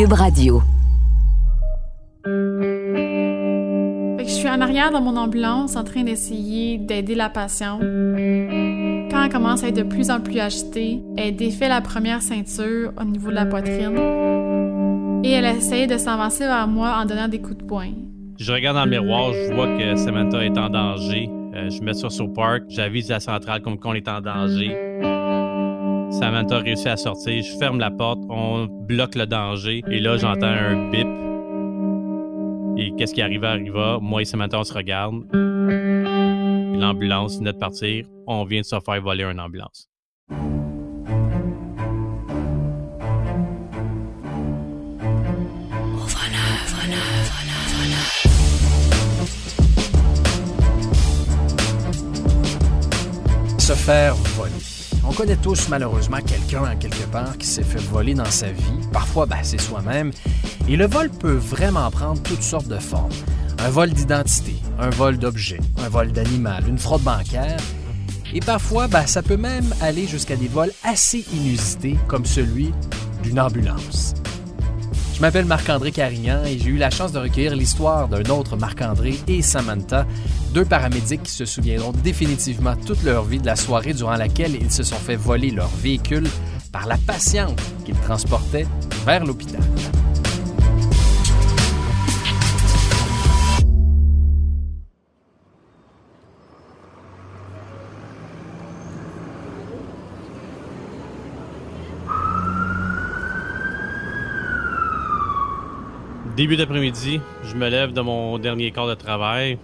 Cube Radio. je suis en arrière dans mon ambulance en train d'essayer d'aider la patiente. Quand elle commence à être de plus en plus agitée, elle défait la première ceinture au niveau de la poitrine et elle essaye de s'avancer vers moi en donnant des coups de poing. Je regarde dans le miroir, je vois que Samantha est en danger. Euh, je mets ça sur Park, j'avise la centrale comme qu'on est en danger. Samantha réussit à sortir, je ferme la porte, on bloque le danger et là j'entends un bip. Et qu'est-ce qui arrive arriva. Moi et Samantha on se regarde. L'ambulance venait de partir. On vient de se faire voler une ambulance. Se faire voler. On connaît tous malheureusement quelqu'un en quelque part qui s'est fait voler dans sa vie. Parfois, ben, c'est soi-même. Et le vol peut vraiment prendre toutes sortes de formes. Un vol d'identité, un vol d'objets, un vol d'animal, une fraude bancaire. Et parfois, ben, ça peut même aller jusqu'à des vols assez inusités comme celui d'une ambulance. Je m'appelle Marc-André Carignan et j'ai eu la chance de recueillir l'histoire d'un autre Marc-André et Samantha, deux paramédics qui se souviendront définitivement toute leur vie de la soirée durant laquelle ils se sont fait voler leur véhicule par la patiente qu'ils transportaient vers l'hôpital. Début d'après-midi, je me lève de mon dernier corps de travail,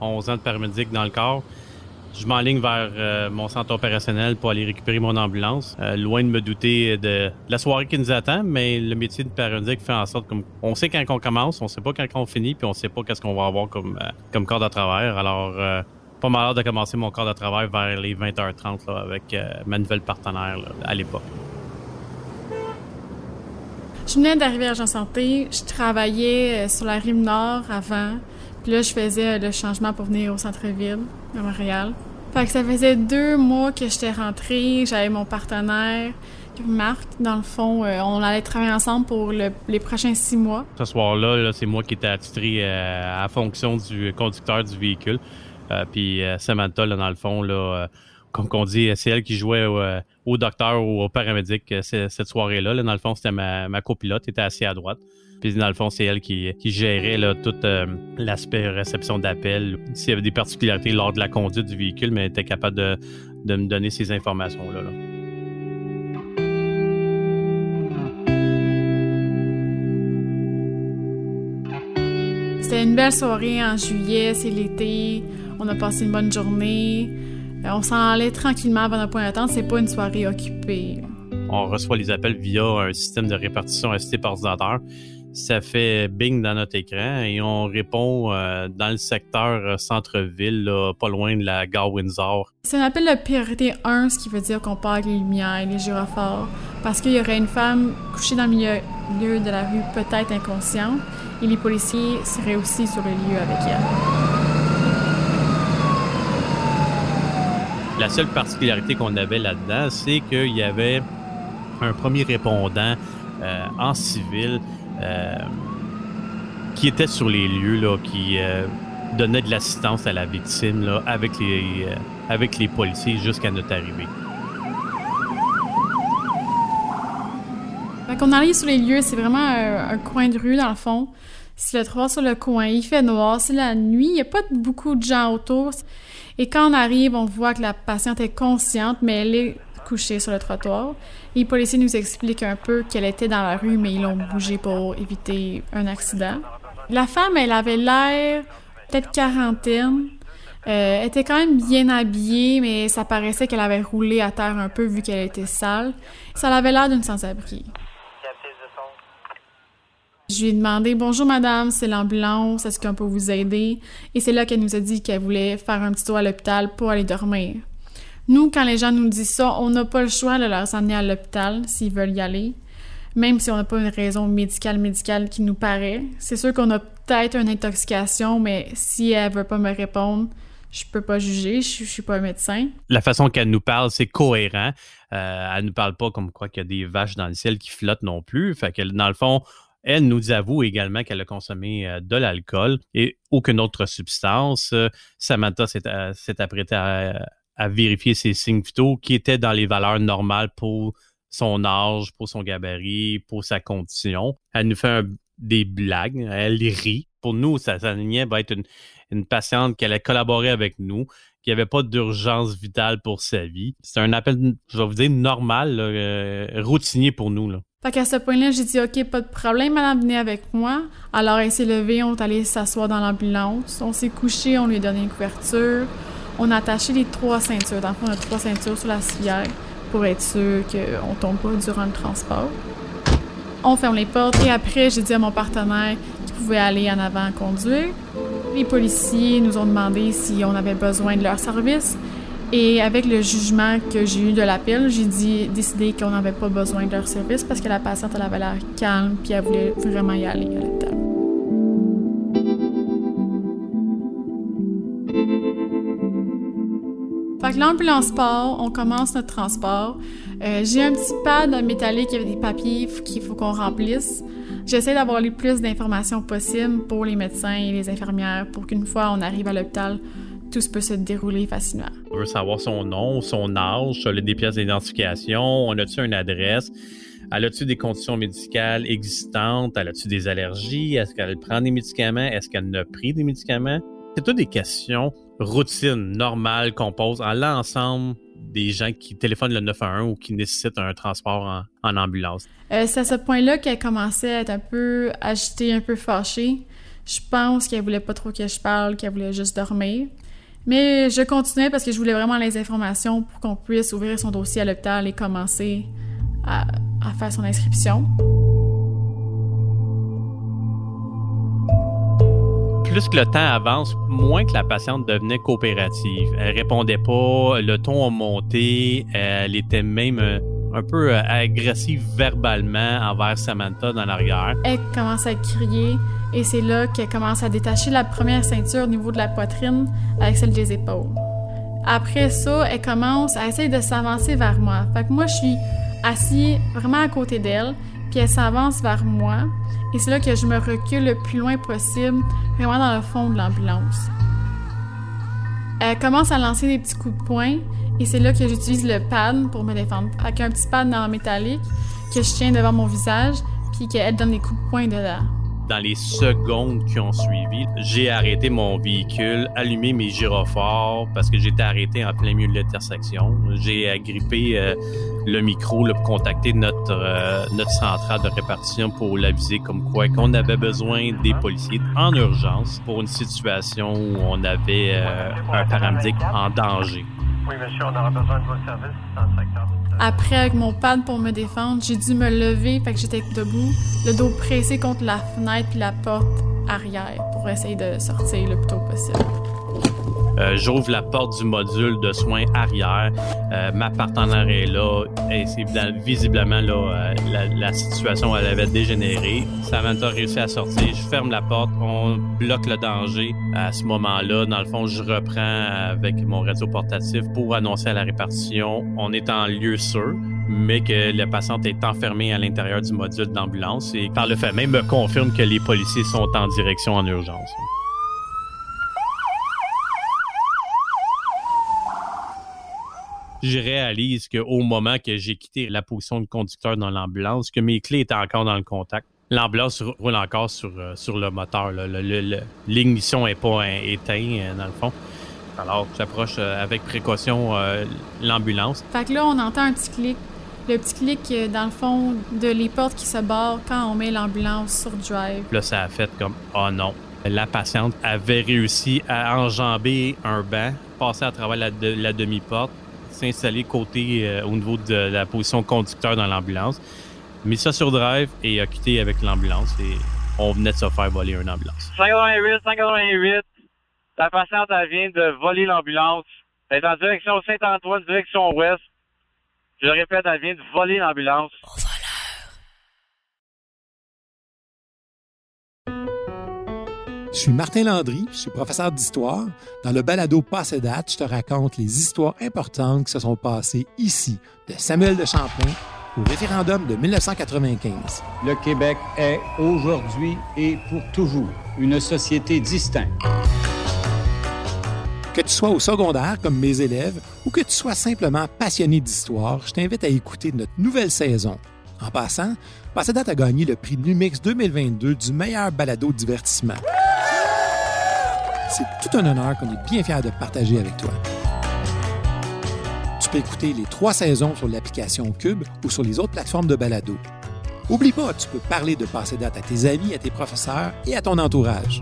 11 euh, ans de paramédic dans le corps. Je m'enligne vers euh, mon centre opérationnel pour aller récupérer mon ambulance. Euh, loin de me douter de la soirée qui nous attend, mais le métier de paramédic fait en sorte qu'on on sait quand on commence, on sait pas quand on finit, puis on sait pas qu'est-ce qu'on va avoir comme, comme corps de travail. Alors, pas mal de commencer mon corps de travail vers les 20h30 avec ma nouvelle partenaire à l'époque. Je venais d'arriver à Jean Santé. Je travaillais euh, sur la rive nord avant. Puis là, je faisais euh, le changement pour venir au centre-ville, à Montréal. Fait que ça faisait deux mois que j'étais rentrée. J'avais mon partenaire, Marc. Dans le fond, euh, on allait travailler ensemble pour les prochains six mois. Ce soir-là, c'est moi qui étais attitré à fonction du conducteur du véhicule. puis Samantha, là, dans le fond, là, comme qu'on dit, c'est elle qui jouait au, docteur ou au paramédic euh, cette soirée-là. Dans le fond, c'était ma, ma copilote, était assise à droite. Puis dans le fond, c'est elle qui, gérait là, tout euh, l'aspect réception d'appel. S'il y avait des particularités lors de la conduite du véhicule, mais elle était capable de, de me donner ces informations-là. Là. C'était une belle soirée en juillet, c'est l'été. On a passé une bonne journée. Euh, on s'en allait tranquillement avant un point d'attente. C'est pas une soirée occupée. On reçoit les appels via un système de répartition assisté par ordinateur. Ça fait bing dans notre écran et on répond euh, dans le secteur euh, centre-ville, pas loin de la gare Windsor. C'est un appel de priorité 1, ce qui veut dire qu'on part avec les lumières, les gyrophares, parce qu'il y aurait une femme couchée dans le milieu de la rue, peut-être inconsciente, et les policiers seraient aussi sur le lieu avec elle. La seule particularité qu'on avait là-dedans, c'est qu'il y avait un premier répondant euh, en civil euh, qui était sur les lieux, là, qui euh, donnait de l'assistance à la victime là, avec, les, avec les policiers jusqu'à notre arrivée. Quand on arrive sur les lieux, c'est vraiment un, coin de rue dans le fond. C'est le trottoir sur le coin, il fait noir, c'est la nuit, il n'y a pas beaucoup de gens autour. Et quand on arrive, on voit que la patiente est consciente, mais elle est couchée sur le trottoir. les policiers nous expliquent un peu qu'elle était dans la rue, mais ils l'ont bougée pour éviter un accident. La femme, elle avait l'air peut-être quarantaine. Euh, était quand même bien habillée, mais ça paraissait qu'elle avait roulé à terre un peu vu qu'elle était sale. Ça avait l'air d'une sans-abri. Je lui ai demandé Bonjour madame, c'est l'ambulance, est-ce qu'on peut vous aider? Et c'est là qu'elle nous a dit qu'elle voulait faire un petit tour à l'hôpital pour aller dormir. Nous, quand les gens nous disent ça, on n'a pas le choix de leur emmener à l'hôpital s'ils veulent y aller, même si on n'a pas une raison médicale médicale qui nous paraît. C'est sûr qu'on a peut-être une intoxication, mais si elle veut pas me répondre, je peux pas juger, je, suis pas médecin. La façon qu'elle nous parle, c'est cohérent. Euh, elle nous parle pas comme quoi qu'il y a des vaches dans le ciel qui flottent non plus. Fait que dans le fond, elle nous avoue également qu'elle a consommé euh, de l'alcool et aucune autre substance. Euh, Samantha s'est euh, apprêtée à, vérifier ses signes vitaux qui étaient dans les valeurs normales pour son âge, pour son gabarit, pour sa condition. Elle nous fait des blagues, elle rit. Pour nous, ça s'alignait va être une, patiente qui allait collaborer avec nous, qui avait pas d'urgence vitale pour sa vie. C'est un appel, je vais vous dire, normal, routinier pour nous. Fait qu'à ce point-là, j'ai dit OK, pas de problème, madame, venez avec moi. Alors elle s'est levée, on est allé s'asseoir dans l'ambulance. On s'est couché, on lui a donné une couverture. On a attaché les trois ceintures. Dans le fond, on a trois ceintures sur la civière pour être sûr qu'on tombe pas durant le transport. On ferme les portes et après, j'ai dit à mon partenaire qu'il pouvait aller en avant conduire. Les policiers nous ont demandé si on avait besoin de leur service. Et avec le jugement que j'ai eu de l'appel, j'ai dit, décidé qu'on n'avait pas besoin de leur service parce que la patiente, elle avait l'air calme puis elle voulait vraiment y aller à l'hôpital. Fait que l'ambulance part, on commence notre transport. Euh, j'ai un petit pad métallique avec des papiers qu'il faut qu'on remplisse. J'essaie d'avoir le plus d'informations possibles pour les médecins et les infirmières pour qu'une fois on arrive à l'hôpital, tout peut se dérouler facilement. On veut savoir son nom, son âge, des pièces d'identification, on a-tu une adresse, elle a-tu des conditions médicales existantes, elle a-tu des allergies, est-ce qu'elle prend des médicaments, est-ce qu'elle n'a pris des médicaments? C'est toutes des questions routines, normales qu'on pose à l'ensemble des gens qui téléphonent le 911 ou qui nécessitent un transport en, ambulance. Euh, c'est à ce point-là qu'elle commençait à être un peu agitée, un peu fâchée. Je pense qu'elle voulait pas trop que je parle, qu'elle voulait juste dormir. Mais je continuais parce que je voulais vraiment les informations pour qu'on puisse ouvrir son dossier à l'hôpital et commencer à, faire son inscription. plus que le temps avance, moins que la patiente devenait coopérative. Elle répondait pas, le ton a monté, elle était même euh, un peu euh, agressive verbalement envers Samantha dans l'arrière. Elle commence à crier, et c'est là qu'elle commence à détacher la première ceinture au niveau de la poitrine avec celle des épaules. Après ça, elle commence à essayer de s'avancer vers moi. Fait que moi, je suis assis vraiment à côté d'elle, puis elle s'avance vers moi. Et c'est là que je me recule le plus loin possible, vraiment dans le fond de l'ambulance. Elle commence à lancer des petits coups de poing, et c'est là que j'utilise le pad pour me défendre. Avec un petit pad dans métallique que je tiens devant mon visage, puis qu'elle donne des coups de poing dedans dans les secondes qui ont suivi, j'ai arrêté mon véhicule, allumé mes gyrophares parce que j'étais arrêté en plein milieu de l'intersection. J'ai agrippé euh, le micro pour contacter notre, euh, notre centrale de répartition pour l'aviser comme quoi qu'on avait besoin des policiers en urgence pour une situation où on avait euh, un paramédic en danger. Oui, monsieur, on aura besoin de vos services dans le secteur. Après, avec mon pad pour me défendre, j'ai dû me lever, fait que j'étais debout, le dos pressé contre la fenêtre puis la porte arrière pour essayer de sortir le plus tôt possible. Euh, j'ouvre la porte du module de soins arrière. Euh, ma partenaire est là. Et c'est visiblement là, euh, la, situation elle avait dégénéré. Samantha a réussi à sortir. Je ferme la porte. On bloque le danger. À ce moment-là, dans le fond, je reprends avec mon radio portatif pour annoncer à la répartition. On est en lieu sûr mais que la patiente est enfermée à l'intérieur du module d'ambulance et par le fait même me confirme que les policiers sont en direction en urgence. Je réalise qu'au moment que j'ai quitté la position de conducteur dans l'ambulance, que mes clés étaient encore dans le contact. L'ambulance roule encore sur, euh, sur le moteur. L'ignition n'est pas éteinte, euh, dans le fond. Alors, j'approche euh, avec précaution l'ambulance. Fait que là, on entend un petit clic. Le petit clic, dans le fond, de les portes qui se barrent quand on met l'ambulance sur drive. Là, ça a fait comme « Oh non! » La patiente avait réussi à enjamber un banc, passer à travers la, la demi-porte, s'installer côté euh, au niveau de la position conducteur dans l'ambulance, mis ça sur drive et a quitté avec l'ambulance et on venait de se faire voler une ambulance. 588, 588, la patiente elle vient de voler l'ambulance. Elle est en direction Saint-Antoine, direction ouest. Je le répète, elle vient de voler l'ambulance. Suis Martin Landry, je suis professeur d'histoire. Dans le balado Passé date, je te raconte les histoires importantes qui se sont passées ici, de Samuel de Champlain au référendum de 1995. Le Québec est aujourd'hui et pour toujours une société distincte. Que tu sois au secondaire comme mes élèves ou que tu sois simplement passionné d'histoire, je t'invite à écouter notre nouvelle saison. En passant, Passé date a gagné le prix Numix 2022 du meilleur balado divertissement. C'est tout un honneur qu'on est bien fiers de partager avec toi. Tu peux écouter les trois saisons sur l'application Cube ou sur les autres plateformes de balado. Oublie pas, tu peux parler de Passé date à tes amis, à tes professeurs et à ton entourage.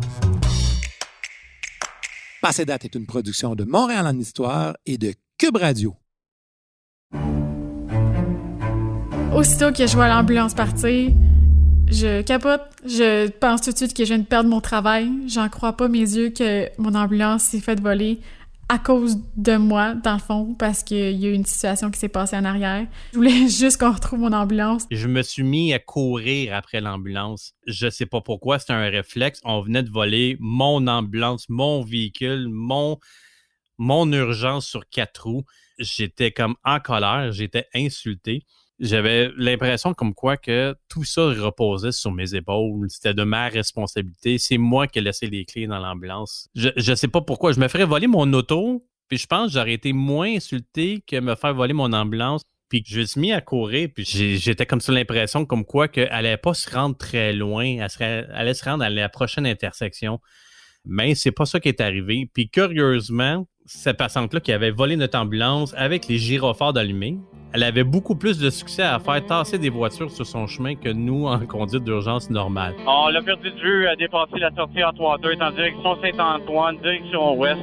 Passé date est une production de Montréal en Histoire et de Cube Radio. Aussitôt que je vois l'ambulance partir, je capote. Je pense tout de suite que je viens de perdre mon travail. J'en crois pas mes yeux que mon ambulance s'est faite voler à cause de moi, dans le fond, parce qu'il y a eu une situation qui s'est passée en arrière. Je voulais juste qu'on retrouve mon ambulance. Je me suis mis à courir après l'ambulance. Je sais pas pourquoi, c'était un réflexe. On venait de voler mon ambulance, mon véhicule, mon, mon urgence sur quatre roues. J'étais comme en colère, j'étais insulté j'avais l'impression comme quoi que tout ça reposait sur mes épaules. C'était de ma responsabilité. C'est moi qui ai laissé les clés dans l'ambulance. Je, je sais pas pourquoi. Je me ferais voler mon auto, puis je pense que j'aurais été moins insulté que me faire voler mon ambulance. Puis je me suis mis à courir, puis j'étais comme ça l'impression comme quoi qu'elle allait pas se rendre très loin. Elle, elle allait se rendre à la prochaine intersection. Mais c'est pas ça qui est arrivé. Puis curieusement, cette patiente-là qui avait volé notre ambulance avec les gyrophares allumés, elle avait beaucoup plus de succès à faire tasser des voitures sur son chemin que nous en conduite d'urgence normale. On l'a perdu de vue à dépasser la sortie en 3-2 en direction Saint-Antoine, direction ouest.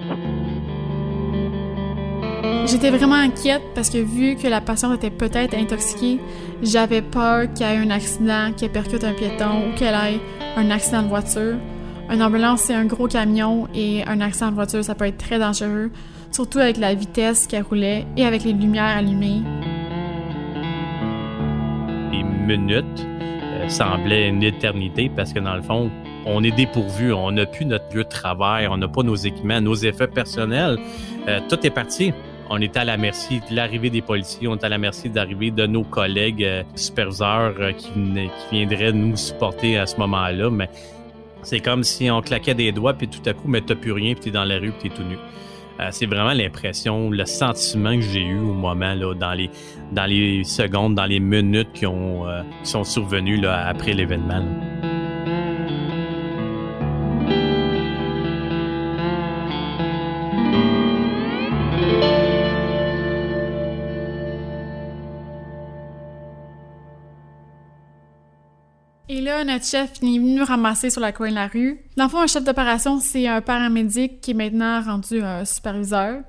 J'étais vraiment inquiète parce que vu que la patiente était peut-être intoxiquée, j'avais peur qu'il y ait un accident, qu'elle percute un piéton ou qu'elle ait un accident de voiture. Une ambulance, c'est un gros camion et un accident de voiture, ça peut être très dangereux, surtout avec la vitesse qu'elle roulait et avec les lumières allumées. Les minutes euh, semblaient une éternité parce que dans le fond, on est dépourvu, on n'a plus notre lieu de travail, on n'a pas nos équipements, nos effets personnels. Euh, tout est parti. On est à la merci de l'arrivée des policiers, on est à la merci d'arrivée de nos collègues euh, superviseurs qui, qui viendraient nous supporter à ce moment-là. Mais c'est comme si on claquait des doigts, puis tout à coup, mais t'as plus rien, puis t'es dans la rue, puis t'es tout nu. Euh, c'est vraiment l'impression, le sentiment que j'ai eu au moment, là, dans les, dans les secondes, dans les minutes qui, ont, euh, qui sont survenues là, après l'événement. Notre chef est venu nous ramasser sur la coin de la rue. Dans le fond, un chef d'opération, c'est un paramédic qui est maintenant rendu un superviseur.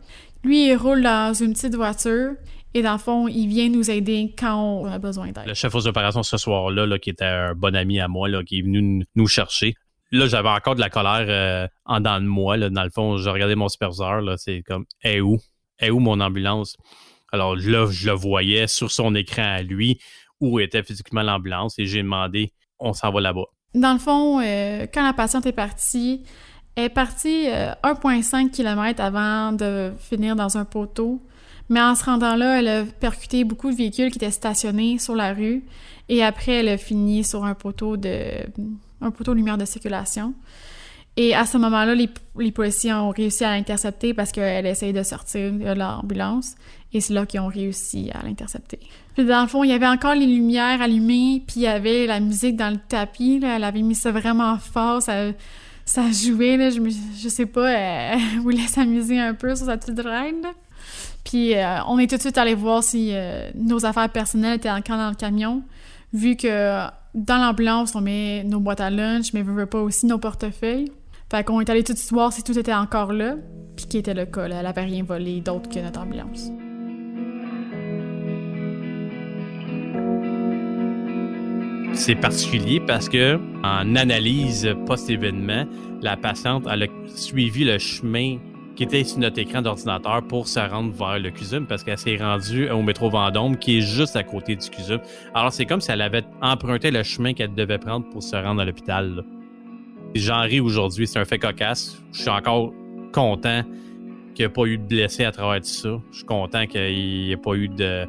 Lui, il roule dans une petite voiture et dans le fond, il vient nous aider quand on a besoin d'aide. Le chef aux opérations ce soir-là, là, qui était un bon ami à moi, qui est venu nous chercher. Là, j'avais encore de la colère euh, en dedans de moi. Dans le fond, je regardais mon superviseur. C'est comme, est où? Est où mon ambulance? Alors là, je le voyais sur son écran à lui où était physiquement l'ambulance et j'ai demandé on s'en va là-bas. Dans le fond, euh, quand la patiente est partie, elle est partie 1,5 euh, km avant de finir dans un poteau. Mais en se rendant là, elle a percuté beaucoup de véhicules qui étaient stationnés sur la rue. Et après, elle a fini sur un poteau de un poteau lumière de circulation. Et à ce moment-là, les, policiers ont réussi à l'intercepter parce qu'elle essayait de sortir de l'ambulance. Et c'est là qu'ils ont réussi à l'intercepter. Puis dans le fond, il y avait encore les lumières allumées, puis il y avait la musique dans le tapis. Là. Elle avait mis ça vraiment fort, ça, jouait. Là. Je, je sais pas, elle, voulait s'amuser un peu sur sa petite reine. Puis euh, on est tout de suite allé voir si euh, nos affaires personnelles étaient encore dans le camion, vu que dans l'ambulance, on met nos boîtes à lunch, mais veut pas aussi nos portefeuilles. Fait qu'on est allé tout de suite voir si tout était encore là, puis qui était le cas. Elle avait rien volé d'autre que notre ambulance. C'est particulier parce que en analyse post-événement, la patiente a suivi le chemin qui était sur notre écran d'ordinateur pour se rendre vers le CUSUM parce qu'elle s'est rendue au métro Vendôme qui est juste à côté du CUSUM. Alors c'est comme si elle avait emprunté le chemin qu'elle devait prendre pour se rendre à l'hôpital. J'en ris aujourd'hui, c'est un fait cocasse. Je suis encore content qu'il n'y ait pas eu de blessés à travers tout ça. Je suis content qu'il n'y ait pas eu de,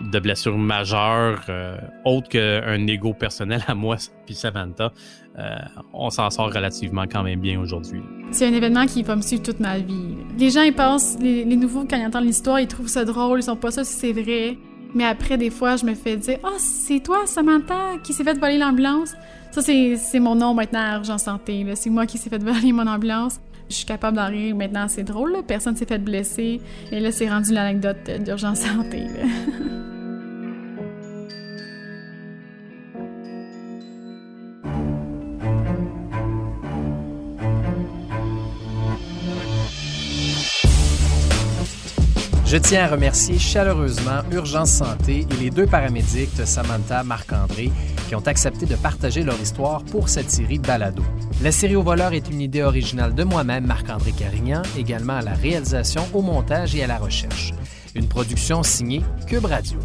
de blessures majeures, euh, autres qu'un ego personnel à moi puis Samantha. Euh, on s'en sort relativement quand même bien aujourd'hui. C'est un événement qui va me suivre toute ma vie. Les gens, ils pensent, les, nouveaux, quand ils entendent l'histoire, ils trouvent ça drôle, ils sont pas ça si c'est vrai. Mais après, des fois, je me fais dire Ah, oh, c'est toi, Samantha, qui s'est fait voler l'ambulance? Ça, c'est mon nom maintenant à Urgence Santé. C'est moi qui s'est fait voler mon ambulance. Je suis capable d'en rire maintenant, c'est drôle. Personne s'est fait blesser. Et là, c'est rendu l'anecdote d'Urgence Santé. Je tiens à remercier chaleureusement Urgence Santé et les deux paramédics Samantha Marc-André qui ont accepté de partager leur histoire pour cette série Balado. La série au voleur est une idée originale de moi-même, Marc-André Carignan, également à la réalisation, au montage et à la recherche. Une production signée Cube Radio.